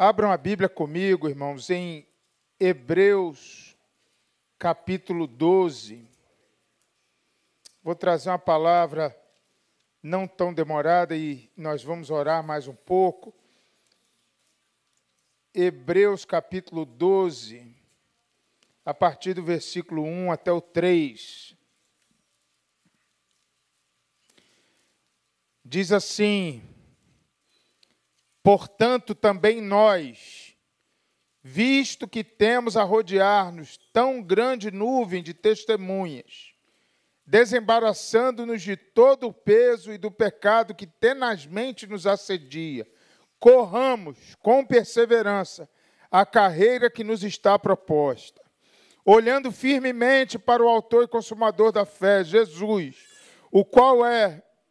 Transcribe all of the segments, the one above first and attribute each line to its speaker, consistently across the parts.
Speaker 1: Abram a Bíblia comigo, irmãos, em Hebreus, capítulo 12. Vou trazer uma palavra não tão demorada e nós vamos orar mais um pouco. Hebreus, capítulo 12, a partir do versículo 1 até o 3. Diz assim: Portanto, também nós, visto que temos a rodear-nos tão grande nuvem de testemunhas, desembaraçando-nos de todo o peso e do pecado que tenazmente nos assedia, corramos com perseverança a carreira que nos está proposta, olhando firmemente para o Autor e Consumador da fé, Jesus, o qual é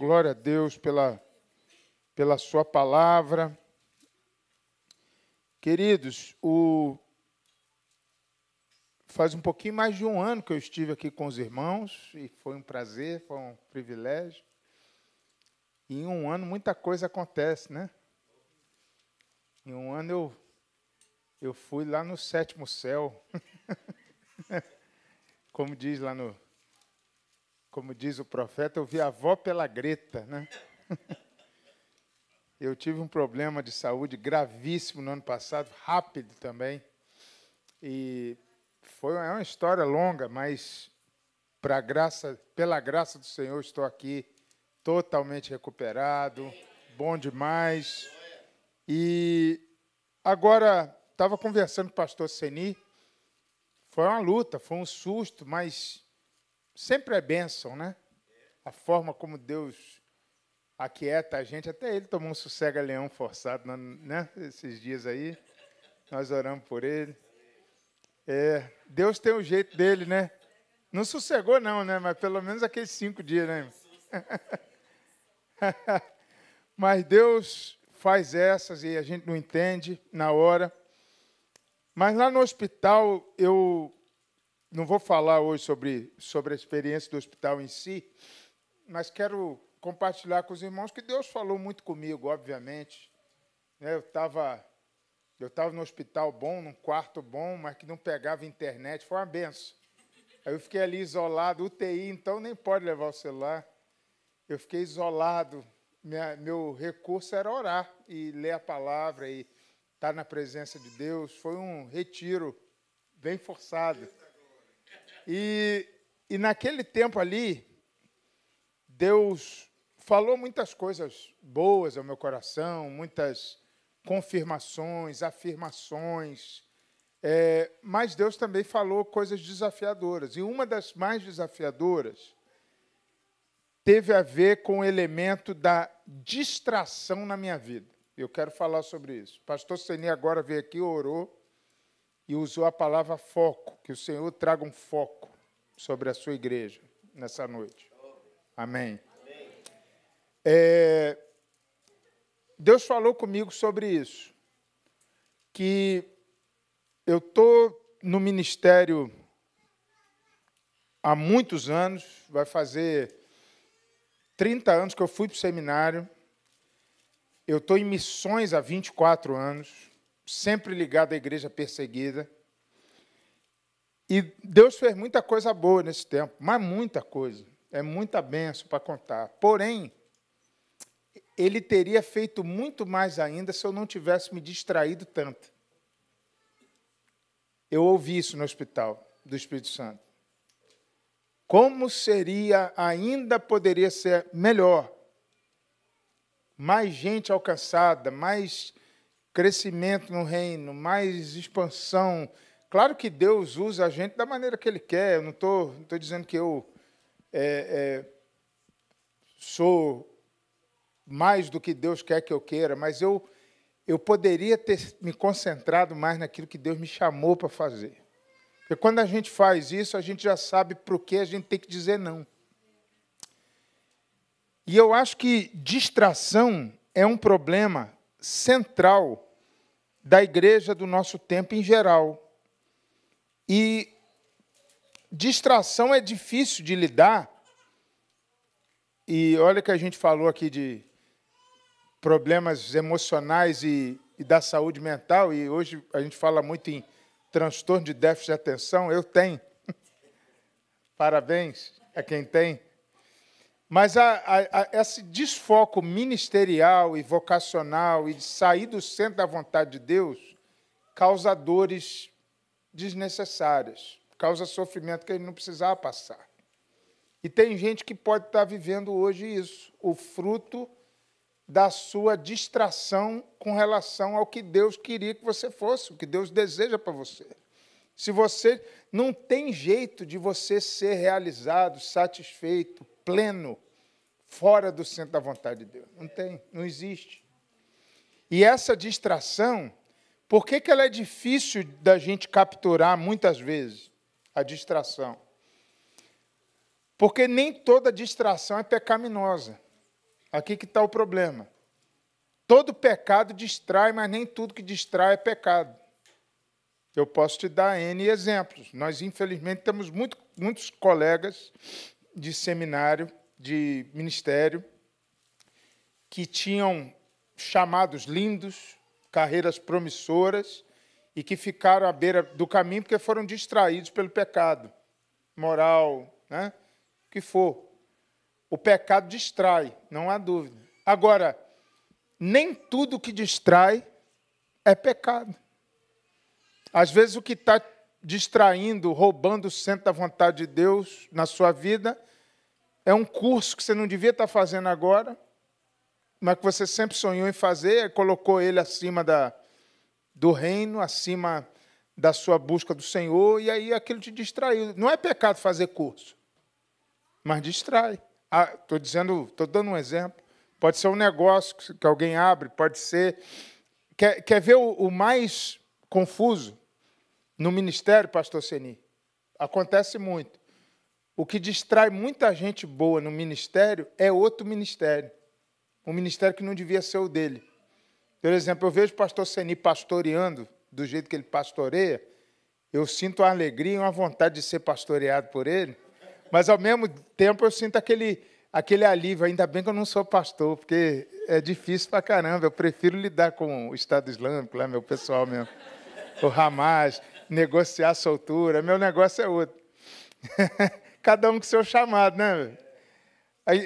Speaker 1: Glória a Deus pela, pela Sua palavra. Queridos, o, faz um pouquinho mais de um ano que eu estive aqui com os irmãos e foi um prazer, foi um privilégio. E em um ano muita coisa acontece, né? Em um ano eu, eu fui lá no sétimo céu. Como diz lá no, como diz o profeta, eu vi a avó pela greta, né? Eu tive um problema de saúde gravíssimo no ano passado, rápido também. E foi é uma história longa, mas para graça, pela graça do Senhor estou aqui totalmente recuperado, bom demais. E agora estava conversando com o pastor Seni, foi uma luta, foi um susto, mas sempre é bênção, né? A forma como Deus aquieta a gente. Até ele tomou um sossega-leão forçado, né? Esses dias aí. Nós oramos por ele. É, Deus tem o jeito dele, né? Não sossegou, não, né? Mas pelo menos aqueles cinco dias, né? Mas Deus faz essas e a gente não entende na hora. Mas lá no hospital, eu não vou falar hoje sobre, sobre a experiência do hospital em si, mas quero compartilhar com os irmãos que Deus falou muito comigo, obviamente. Né, eu estava eu tava no hospital bom, num quarto bom, mas que não pegava internet, foi uma benção. Aí eu fiquei ali isolado, UTI, então nem pode levar o celular. Eu fiquei isolado, Minha, meu recurso era orar e ler a palavra e estar na presença de Deus. Foi um retiro bem forçado. E, e naquele tempo ali, Deus falou muitas coisas boas ao meu coração, muitas confirmações, afirmações, é, mas Deus também falou coisas desafiadoras. E uma das mais desafiadoras teve a ver com o elemento da distração na minha vida. Eu quero falar sobre isso. Pastor Seni agora veio aqui, orou e usou a palavra foco, que o Senhor traga um foco sobre a sua igreja nessa noite. Amém. É, Deus falou comigo sobre isso, que eu estou no ministério há muitos anos, vai fazer 30 anos que eu fui para o seminário, eu estou em missões há 24 anos, sempre ligado à igreja perseguida. E Deus fez muita coisa boa nesse tempo, mas muita coisa. É muita benção para contar. Porém, ele teria feito muito mais ainda se eu não tivesse me distraído tanto. Eu ouvi isso no hospital do Espírito Santo. Como seria, ainda poderia ser melhor, mais gente alcançada, mais crescimento no reino, mais expansão. Claro que Deus usa a gente da maneira que Ele quer. Eu não estou tô, dizendo que eu é, é, sou mais do que Deus quer que eu queira, mas eu eu poderia ter me concentrado mais naquilo que Deus me chamou para fazer. Porque quando a gente faz isso, a gente já sabe para o que a gente tem que dizer não. E eu acho que distração é um problema central da igreja do nosso tempo em geral. E distração é difícil de lidar. E olha que a gente falou aqui de problemas emocionais e, e da saúde mental, e hoje a gente fala muito em transtorno de déficit de atenção. Eu tenho. Parabéns a quem tem. Mas a, a, a, esse desfoco ministerial e vocacional e de sair do centro da vontade de Deus causa dores desnecessárias, causa sofrimento que ele não precisava passar. E tem gente que pode estar vivendo hoje isso, o fruto da sua distração com relação ao que Deus queria que você fosse, o que Deus deseja para você. Se você não tem jeito de você ser realizado, satisfeito, pleno, fora do centro da vontade de Deus. Não tem, não existe. E essa distração, por que, que ela é difícil da gente capturar muitas vezes? A distração. Porque nem toda distração é pecaminosa. Aqui que está o problema. Todo pecado distrai, mas nem tudo que distrai é pecado. Eu posso te dar N exemplos. Nós, infelizmente, temos muito, muitos colegas de seminário, de ministério, que tinham chamados lindos, carreiras promissoras, e que ficaram à beira do caminho porque foram distraídos pelo pecado moral, né? o que for. O pecado distrai, não há dúvida. Agora, nem tudo que distrai é pecado. Às vezes, o que está distraindo, roubando o centro da vontade de Deus na sua vida, é um curso que você não devia estar fazendo agora, mas que você sempre sonhou em fazer, colocou ele acima da, do reino, acima da sua busca do Senhor, e aí aquilo te distraiu. Não é pecado fazer curso, mas distrai. Estou ah, dizendo, estou dando um exemplo. Pode ser um negócio que alguém abre, pode ser. Quer, quer ver o, o mais confuso no ministério, pastor Seni? Acontece muito. O que distrai muita gente boa no ministério é outro ministério. Um ministério que não devia ser o dele. Por exemplo, eu vejo o pastor Seni pastoreando do jeito que ele pastoreia, eu sinto uma alegria e uma vontade de ser pastoreado por ele. Mas, ao mesmo tempo, eu sinto aquele, aquele alívio. Ainda bem que eu não sou pastor, porque é difícil pra caramba. Eu prefiro lidar com o Estado Islâmico, lá, meu pessoal mesmo. O Hamas, negociar soltura. Meu negócio é outro. Cada um com seu chamado, né?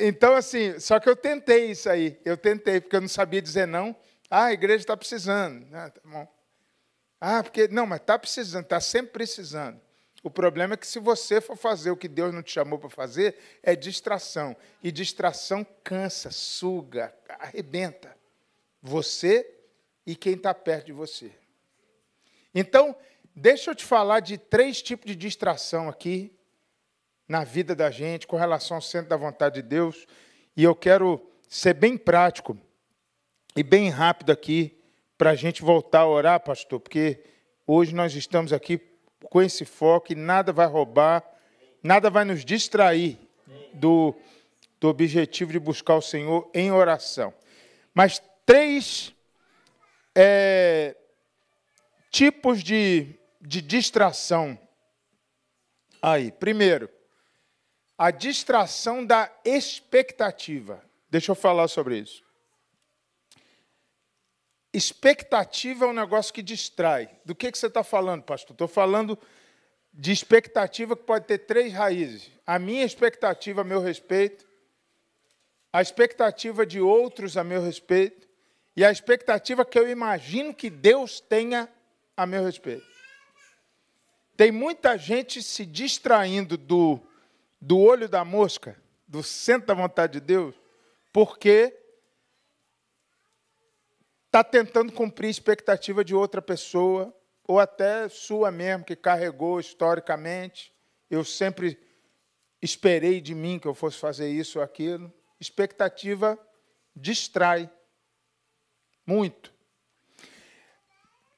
Speaker 1: Então, assim, só que eu tentei isso aí. Eu tentei, porque eu não sabia dizer não. Ah, a igreja está precisando. Ah, tá bom. Ah, porque. Não, mas está precisando, está sempre precisando. O problema é que se você for fazer o que Deus não te chamou para fazer, é distração. E distração cansa, suga, arrebenta. Você e quem está perto de você. Então, deixa eu te falar de três tipos de distração aqui na vida da gente com relação ao centro da vontade de Deus. E eu quero ser bem prático e bem rápido aqui para a gente voltar a orar, pastor, porque hoje nós estamos aqui com esse foco e nada vai roubar, nada vai nos distrair do, do objetivo de buscar o Senhor em oração. Mas três é, tipos de, de distração aí. Primeiro, a distração da expectativa. Deixa eu falar sobre isso. Expectativa é um negócio que distrai. Do que, que você está falando, pastor? Estou falando de expectativa que pode ter três raízes. A minha expectativa a meu respeito, a expectativa de outros a meu respeito e a expectativa que eu imagino que Deus tenha a meu respeito. Tem muita gente se distraindo do, do olho da mosca, do centro da vontade de Deus, porque está tentando cumprir a expectativa de outra pessoa, ou até sua mesmo, que carregou historicamente. Eu sempre esperei de mim que eu fosse fazer isso ou aquilo. Expectativa distrai muito.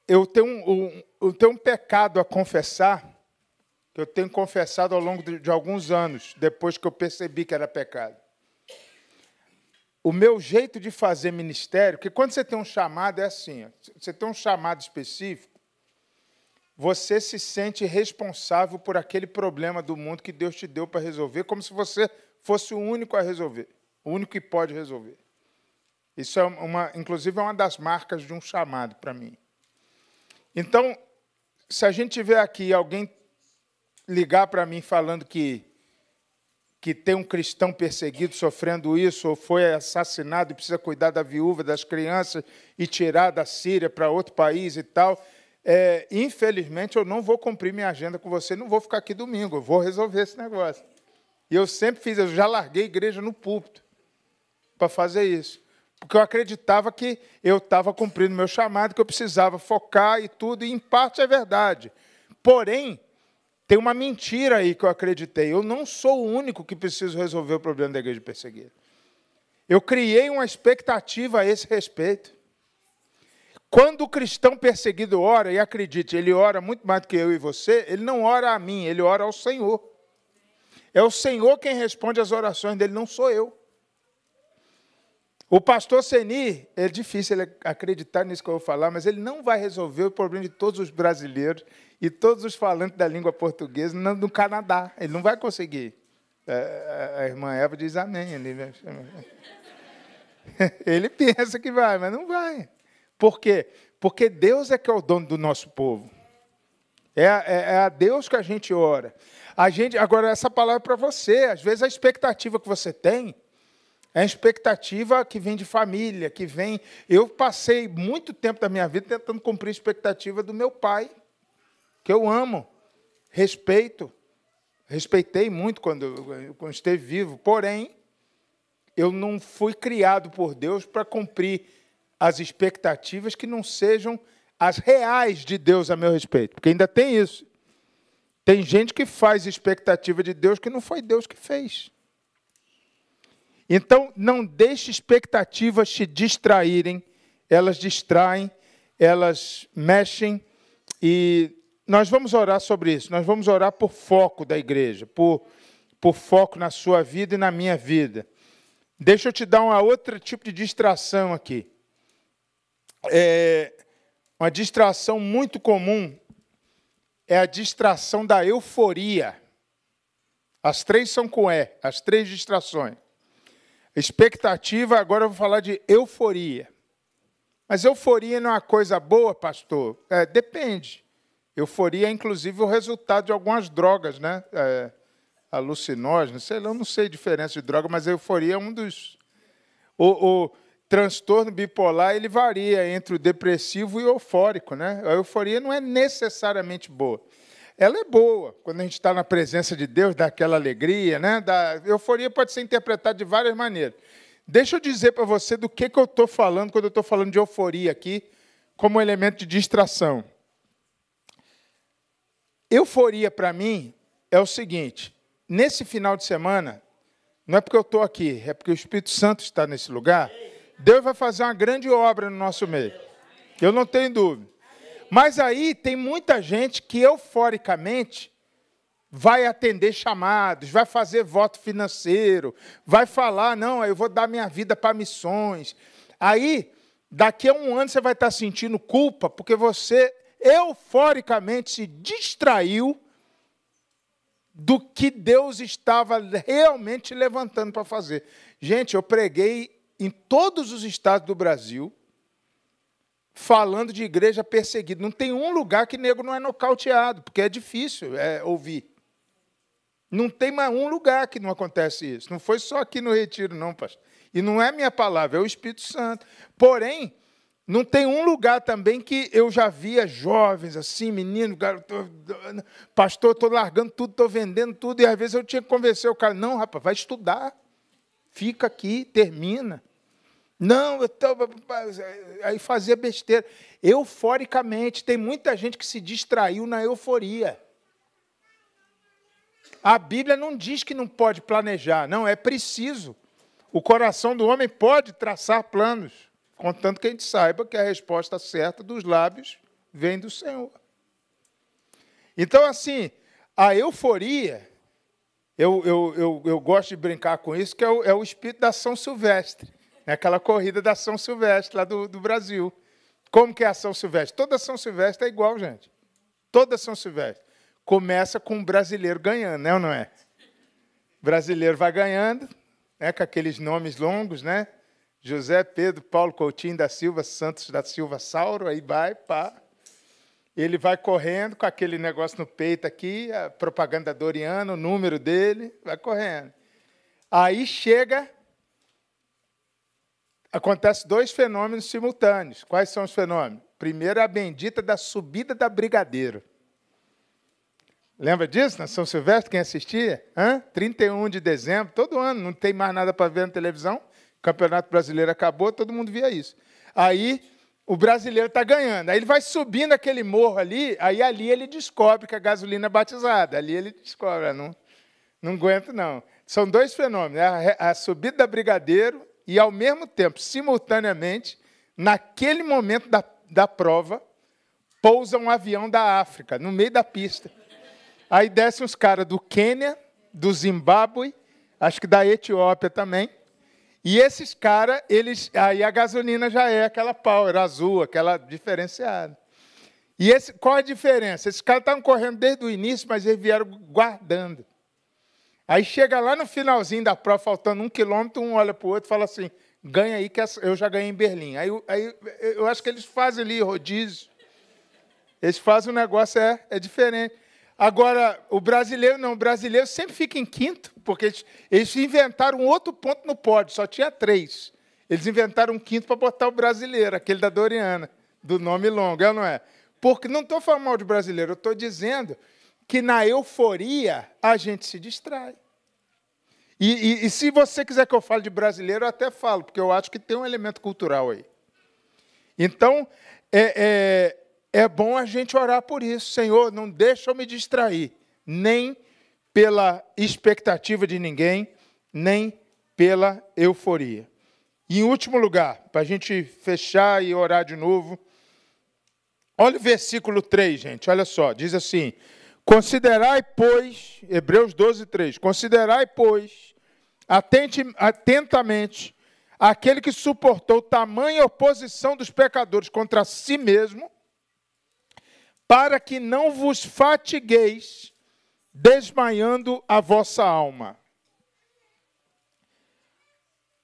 Speaker 1: Eu tenho um, eu tenho um pecado a confessar, que eu tenho confessado ao longo de, de alguns anos, depois que eu percebi que era pecado. O meu jeito de fazer ministério, que quando você tem um chamado é assim, você tem um chamado específico, você se sente responsável por aquele problema do mundo que Deus te deu para resolver, como se você fosse o único a resolver, o único que pode resolver. Isso é uma, inclusive, é uma das marcas de um chamado para mim. Então, se a gente tiver aqui alguém ligar para mim falando que que tem um cristão perseguido sofrendo isso, ou foi assassinado e precisa cuidar da viúva, das crianças e tirar da Síria para outro país e tal, é, infelizmente eu não vou cumprir minha agenda com você, não vou ficar aqui domingo, eu vou resolver esse negócio. E eu sempre fiz, eu já larguei a igreja no púlpito para fazer isso. Porque eu acreditava que eu estava cumprindo meu chamado, que eu precisava focar e tudo, e em parte é verdade. Porém, tem uma mentira aí que eu acreditei. Eu não sou o único que preciso resolver o problema da igreja perseguida. Eu criei uma expectativa a esse respeito. Quando o cristão perseguido ora, e acredite, ele ora muito mais do que eu e você, ele não ora a mim, ele ora ao Senhor. É o Senhor quem responde às orações dele, não sou eu. O pastor Seni, é difícil ele acreditar nisso que eu vou falar, mas ele não vai resolver o problema de todos os brasileiros e todos os falantes da língua portuguesa no Canadá. Ele não vai conseguir. É, a irmã Eva diz amém. Ele, ele pensa que vai, mas não vai. Por quê? Porque Deus é que é o dono do nosso povo. É, é, é a Deus que a gente ora. A gente, agora, essa palavra é para você. Às vezes a expectativa que você tem é a expectativa que vem de família, que vem. Eu passei muito tempo da minha vida tentando cumprir a expectativa do meu pai, que eu amo, respeito, respeitei muito quando, quando esteve vivo, porém, eu não fui criado por Deus para cumprir as expectativas que não sejam as reais de Deus a meu respeito, porque ainda tem isso. Tem gente que faz expectativa de Deus que não foi Deus que fez. Então, não deixe expectativas te distraírem, elas distraem, elas mexem, e nós vamos orar sobre isso. Nós vamos orar por foco da igreja, por, por foco na sua vida e na minha vida. Deixa eu te dar uma outra tipo de distração aqui. É, uma distração muito comum é a distração da euforia. As três são com E, as três distrações. Expectativa, agora eu vou falar de euforia. Mas euforia não é uma coisa boa, pastor? É, depende. Euforia é, inclusive, o resultado de algumas drogas, né? É, alucinógenas, sei lá, eu não sei a diferença de droga, mas euforia é um dos. O, o transtorno bipolar ele varia entre o depressivo e o eufórico, né? A euforia não é necessariamente boa ela é boa. Quando a gente está na presença de Deus, dá aquela alegria, né? Da euforia pode ser interpretada de várias maneiras. Deixa eu dizer para você do que, que eu estou falando quando eu estou falando de euforia aqui, como elemento de distração. Euforia, para mim, é o seguinte: nesse final de semana, não é porque eu estou aqui, é porque o Espírito Santo está nesse lugar. Deus vai fazer uma grande obra no nosso meio. Eu não tenho dúvida. Mas aí tem muita gente que euforicamente vai atender chamados, vai fazer voto financeiro, vai falar, não, eu vou dar minha vida para missões. Aí, daqui a um ano você vai estar sentindo culpa porque você euforicamente se distraiu do que Deus estava realmente levantando para fazer. Gente, eu preguei em todos os estados do Brasil, falando de igreja perseguida. Não tem um lugar que nego não é nocauteado, porque é difícil é, ouvir. Não tem mais um lugar que não acontece isso. Não foi só aqui no Retiro, não, pastor. E não é minha palavra, é o Espírito Santo. Porém, não tem um lugar também que eu já via jovens assim, menino, garoto, pastor, estou largando tudo, estou vendendo tudo, e às vezes eu tinha que convencer o cara, não, rapaz, vai estudar, fica aqui, termina. Não, eu tô... aí fazia besteira. Euforicamente, tem muita gente que se distraiu na euforia. A Bíblia não diz que não pode planejar, não, é preciso. O coração do homem pode traçar planos, contanto que a gente saiba que a resposta certa dos lábios vem do Senhor. Então, assim, a euforia, eu, eu, eu, eu gosto de brincar com isso, que é o, é o espírito da São Silvestre, né? aquela corrida da São Silvestre lá do, do Brasil. Como que é a São Silvestre? Toda São Silvestre é igual, gente. Toda São Silvestre. Começa com um brasileiro ganhando, né ou não é? O brasileiro vai ganhando, né, com aqueles nomes longos, né? José Pedro Paulo Coutinho da Silva Santos da Silva Sauro, aí vai, pá. Ele vai correndo com aquele negócio no peito aqui, a propaganda Doriana, o número dele, vai correndo. Aí chega, acontece dois fenômenos simultâneos. Quais são os fenômenos? Primeiro, a bendita da subida da Brigadeiro. Lembra disso, na São Silvestre, quem assistia? Hã? 31 de dezembro, todo ano, não tem mais nada para ver na televisão. O Campeonato Brasileiro acabou, todo mundo via isso. Aí o brasileiro está ganhando. Aí ele vai subindo aquele morro ali, aí ali ele descobre que a gasolina é batizada. Ali ele descobre, ah, não, não aguento não. São dois fenômenos, a, a subida da Brigadeiro e, ao mesmo tempo, simultaneamente, naquele momento da, da prova, pousa um avião da África, no meio da pista. Aí descem os caras do Quênia, do Zimbábue, acho que da Etiópia também. E esses caras, eles, aí a gasolina já é aquela power azul, aquela diferenciada. E esse, qual a diferença? Esses caras estavam correndo desde o início, mas eles vieram guardando. Aí chega lá no finalzinho da prova, faltando um quilômetro, um olha para o outro e fala assim: ganha aí que eu já ganhei em Berlim. Aí, aí eu acho que eles fazem ali rodízio. Eles fazem um negócio, é, é diferente. Agora, o brasileiro não, o brasileiro sempre fica em quinto, porque eles, eles inventaram outro ponto no pódio, só tinha três. Eles inventaram um quinto para botar o brasileiro, aquele da Doriana, do nome longo, é ou não é? Porque não estou falando mal de brasileiro, eu estou dizendo que na euforia a gente se distrai. E, e, e, se você quiser que eu fale de brasileiro, eu até falo, porque eu acho que tem um elemento cultural aí. Então, é, é, é bom a gente orar por isso. Senhor, não deixa eu me distrair, nem pela expectativa de ninguém, nem pela euforia. E em último lugar, para a gente fechar e orar de novo, olha o versículo 3, gente, olha só, diz assim: Considerai, pois, Hebreus 12, 3, considerai, pois, atente, atentamente aquele que suportou tamanha oposição dos pecadores contra si mesmo para que não vos fatigueis, desmaiando a vossa alma.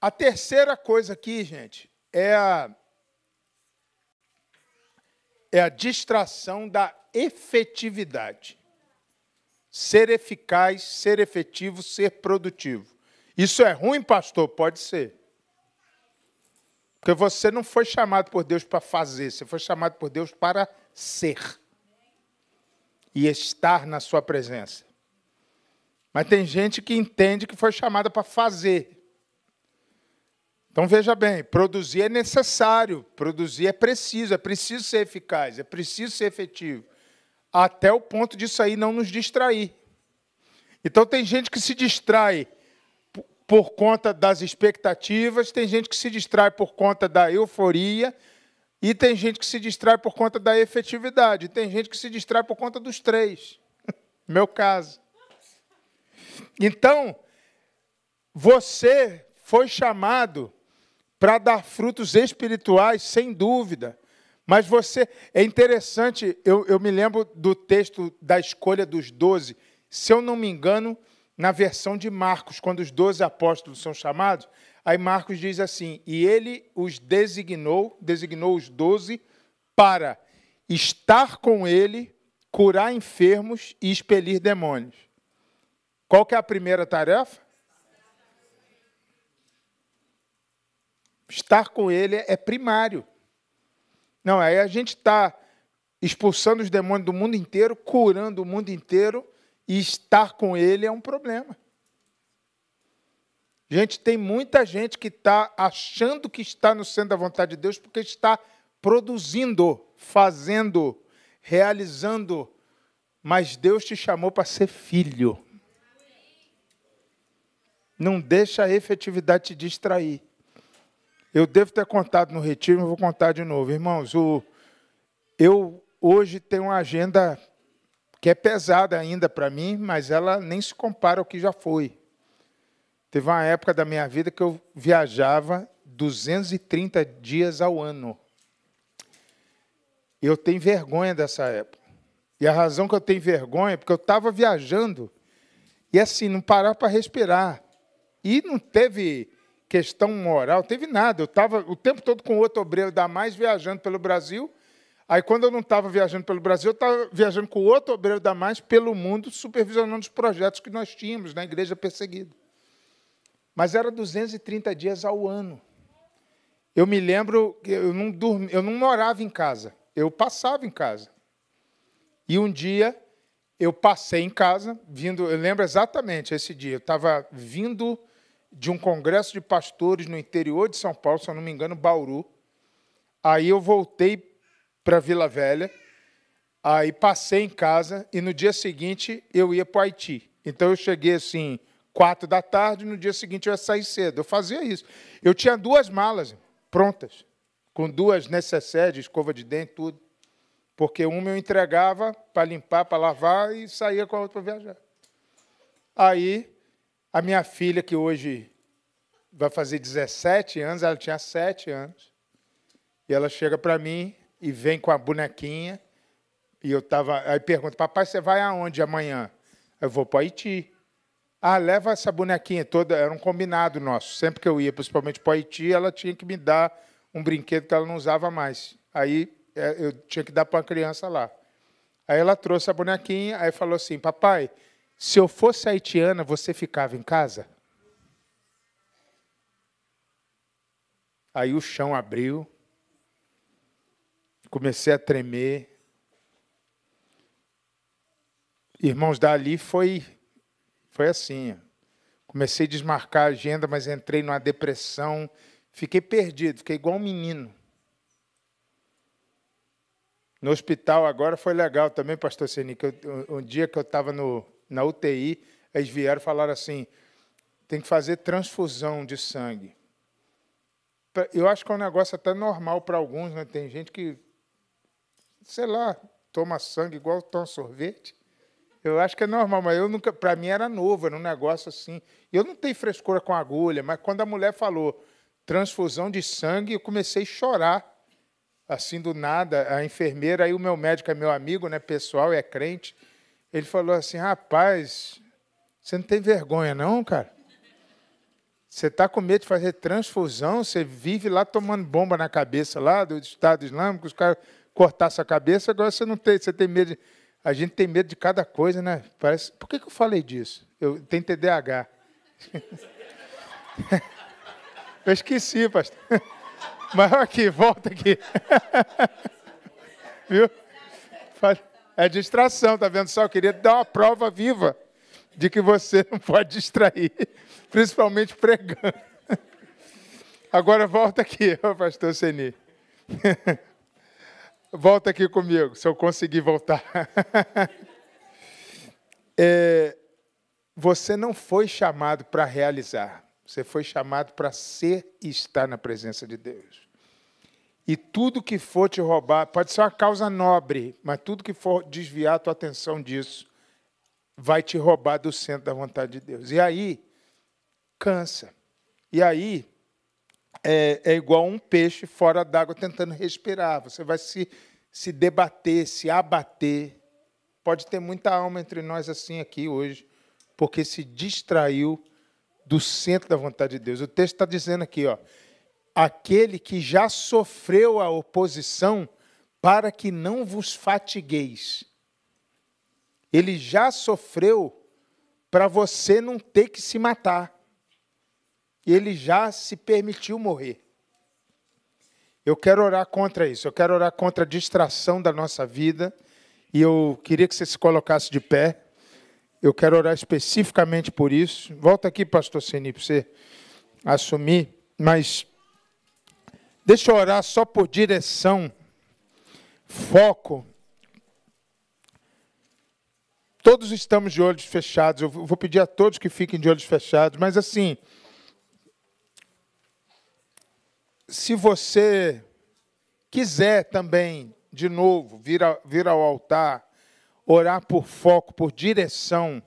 Speaker 1: A terceira coisa aqui, gente, é a, é a distração da efetividade. Ser eficaz, ser efetivo, ser produtivo. Isso é ruim, pastor? Pode ser. Porque você não foi chamado por Deus para fazer, você foi chamado por Deus para ser e estar na sua presença. Mas tem gente que entende que foi chamada para fazer. Então veja bem, produzir é necessário, produzir é preciso, é preciso ser eficaz, é preciso ser efetivo, até o ponto disso aí não nos distrair. Então tem gente que se distrai por conta das expectativas, tem gente que se distrai por conta da euforia, e tem gente que se distrai por conta da efetividade. Tem gente que se distrai por conta dos três. Meu caso. Então, você foi chamado para dar frutos espirituais, sem dúvida. Mas você. É interessante, eu, eu me lembro do texto da escolha dos doze. Se eu não me engano, na versão de Marcos, quando os doze apóstolos são chamados, Aí Marcos diz assim: e ele os designou, designou os doze, para estar com ele, curar enfermos e expelir demônios. Qual que é a primeira tarefa? Estar com ele é primário. Não, aí a gente está expulsando os demônios do mundo inteiro, curando o mundo inteiro, e estar com ele é um problema. Gente, tem muita gente que está achando que está no centro da vontade de Deus porque está produzindo, fazendo, realizando. Mas Deus te chamou para ser filho. Não deixa a efetividade te distrair. Eu devo ter contado no retiro, mas vou contar de novo. Irmãos, o, eu, hoje tem uma agenda que é pesada ainda para mim, mas ela nem se compara ao que já foi. Teve uma época da minha vida que eu viajava 230 dias ao ano. Eu tenho vergonha dessa época. E a razão que eu tenho vergonha é porque eu estava viajando e assim, não parar para respirar. E não teve questão moral, teve nada. Eu estava o tempo todo com outro obreiro da mais viajando pelo Brasil. Aí, quando eu não estava viajando pelo Brasil, eu estava viajando com outro obreiro da mais pelo mundo, supervisionando os projetos que nós tínhamos na igreja perseguida. Mas era 230 dias ao ano. Eu me lembro que eu não, dormi, eu não morava em casa, eu passava em casa. E um dia eu passei em casa, vindo, eu lembro exatamente esse dia, eu estava vindo de um congresso de pastores no interior de São Paulo, se eu não me engano, Bauru. Aí eu voltei para Vila Velha, aí passei em casa e no dia seguinte eu ia para o Haiti. Então eu cheguei assim, quatro da tarde, no dia seguinte eu ia sair cedo. Eu fazia isso. Eu tinha duas malas prontas, com duas necessárias, escova de dente, tudo. Porque uma eu entregava para limpar, para lavar e saía com a outra para viajar. Aí, a minha filha, que hoje vai fazer 17 anos, ela tinha 7 anos, e ela chega para mim e vem com a bonequinha, e eu estava. Aí pergunta: Papai, você vai aonde amanhã? Eu vou para Haiti. Ah, leva essa bonequinha toda. Era um combinado nosso. Sempre que eu ia, principalmente para Haiti, ela tinha que me dar um brinquedo que ela não usava mais. Aí é, eu tinha que dar para uma criança lá. Aí ela trouxe a bonequinha, aí falou assim: Papai, se eu fosse haitiana, você ficava em casa? Aí o chão abriu, comecei a tremer. Irmãos, dali foi, foi assim. Comecei a desmarcar a agenda, mas entrei numa depressão. Fiquei perdido, fiquei igual um menino. No hospital agora foi legal também, pastor Seni, que eu, um dia que eu estava na UTI, eles vieram falaram assim, tem que fazer transfusão de sangue. Eu acho que é um negócio até normal para alguns, né? Tem gente que, sei lá, toma sangue igual toma sorvete. Eu acho que é normal, mas eu nunca, para mim era novo, era um negócio assim. Eu não tenho frescura com agulha, mas quando a mulher falou transfusão de sangue, eu comecei a chorar assim do nada, a enfermeira, aí o meu médico é meu amigo, né, pessoal, é crente, ele falou assim, rapaz, você não tem vergonha não, cara? Você está com medo de fazer transfusão, você vive lá tomando bomba na cabeça lá do Estado Islâmico, os caras cortar sua cabeça, agora você não tem, você tem medo de, a gente tem medo de cada coisa, né? Parece, por que, que eu falei disso? Eu tenho TDAH. eu esqueci, pastor. Mas aqui, volta aqui. Viu? É distração, tá vendo só? Eu queria dar uma prova viva de que você não pode distrair, principalmente pregando. Agora volta aqui, pastor Seni. Volta aqui comigo, se eu conseguir voltar. É, você não foi chamado para realizar, você foi chamado para ser e estar na presença de Deus. E tudo que for te roubar, pode ser uma causa nobre, mas tudo que for desviar a tua atenção disso, vai te roubar do centro da vontade de Deus. E aí, cansa. E aí, é, é igual um peixe fora d'água tentando respirar. Você vai se, se debater, se abater. Pode ter muita alma entre nós assim aqui hoje, porque se distraiu do centro da vontade de Deus. O texto está dizendo aqui, ó aquele que já sofreu a oposição, para que não vos fatigueis. Ele já sofreu para você não ter que se matar. Ele já se permitiu morrer. Eu quero orar contra isso, eu quero orar contra a distração da nossa vida, e eu queria que você se colocasse de pé. Eu quero orar especificamente por isso. Volta aqui, pastor Seni, para você assumir, mas Deixa eu orar só por direção, foco. Todos estamos de olhos fechados. Eu vou pedir a todos que fiquem de olhos fechados, mas assim, se você quiser também de novo, vir, a, vir ao altar, orar por foco, por direção,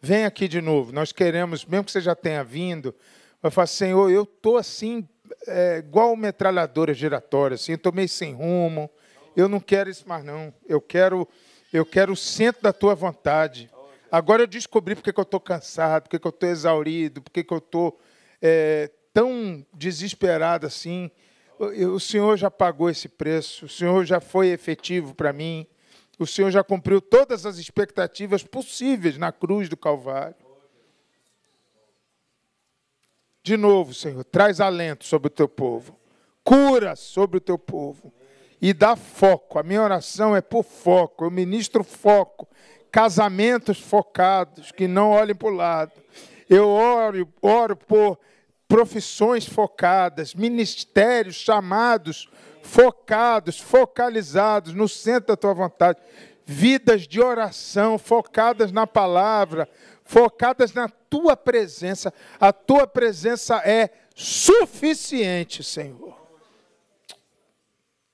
Speaker 1: vem aqui de novo. Nós queremos, mesmo que você já tenha vindo, vai falar, Senhor, eu estou assim, é, igual metralhadora giratória, assim, estou meio sem rumo, eu não quero isso mais não, eu quero, eu quero o centro da tua vontade. Agora eu descobri porque que eu estou cansado, porque que eu estou exaurido, porque que eu estou é, tão desesperado assim. O Senhor já pagou esse preço, o Senhor já foi efetivo para mim, o Senhor já cumpriu todas as expectativas possíveis na cruz do Calvário. De novo, Senhor, traz alento sobre o teu povo, cura sobre o teu povo e dá foco. A minha oração é por foco, eu ministro foco, casamentos focados, que não olhem para o lado. Eu oro, oro por profissões focadas, ministérios chamados, focados, focalizados no centro da tua vontade, vidas de oração focadas na palavra, focadas na tua presença. A tua presença é suficiente, Senhor.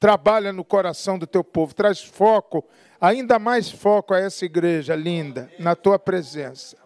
Speaker 1: Trabalha no coração do teu povo, traz foco, ainda mais foco a essa igreja linda, na tua presença.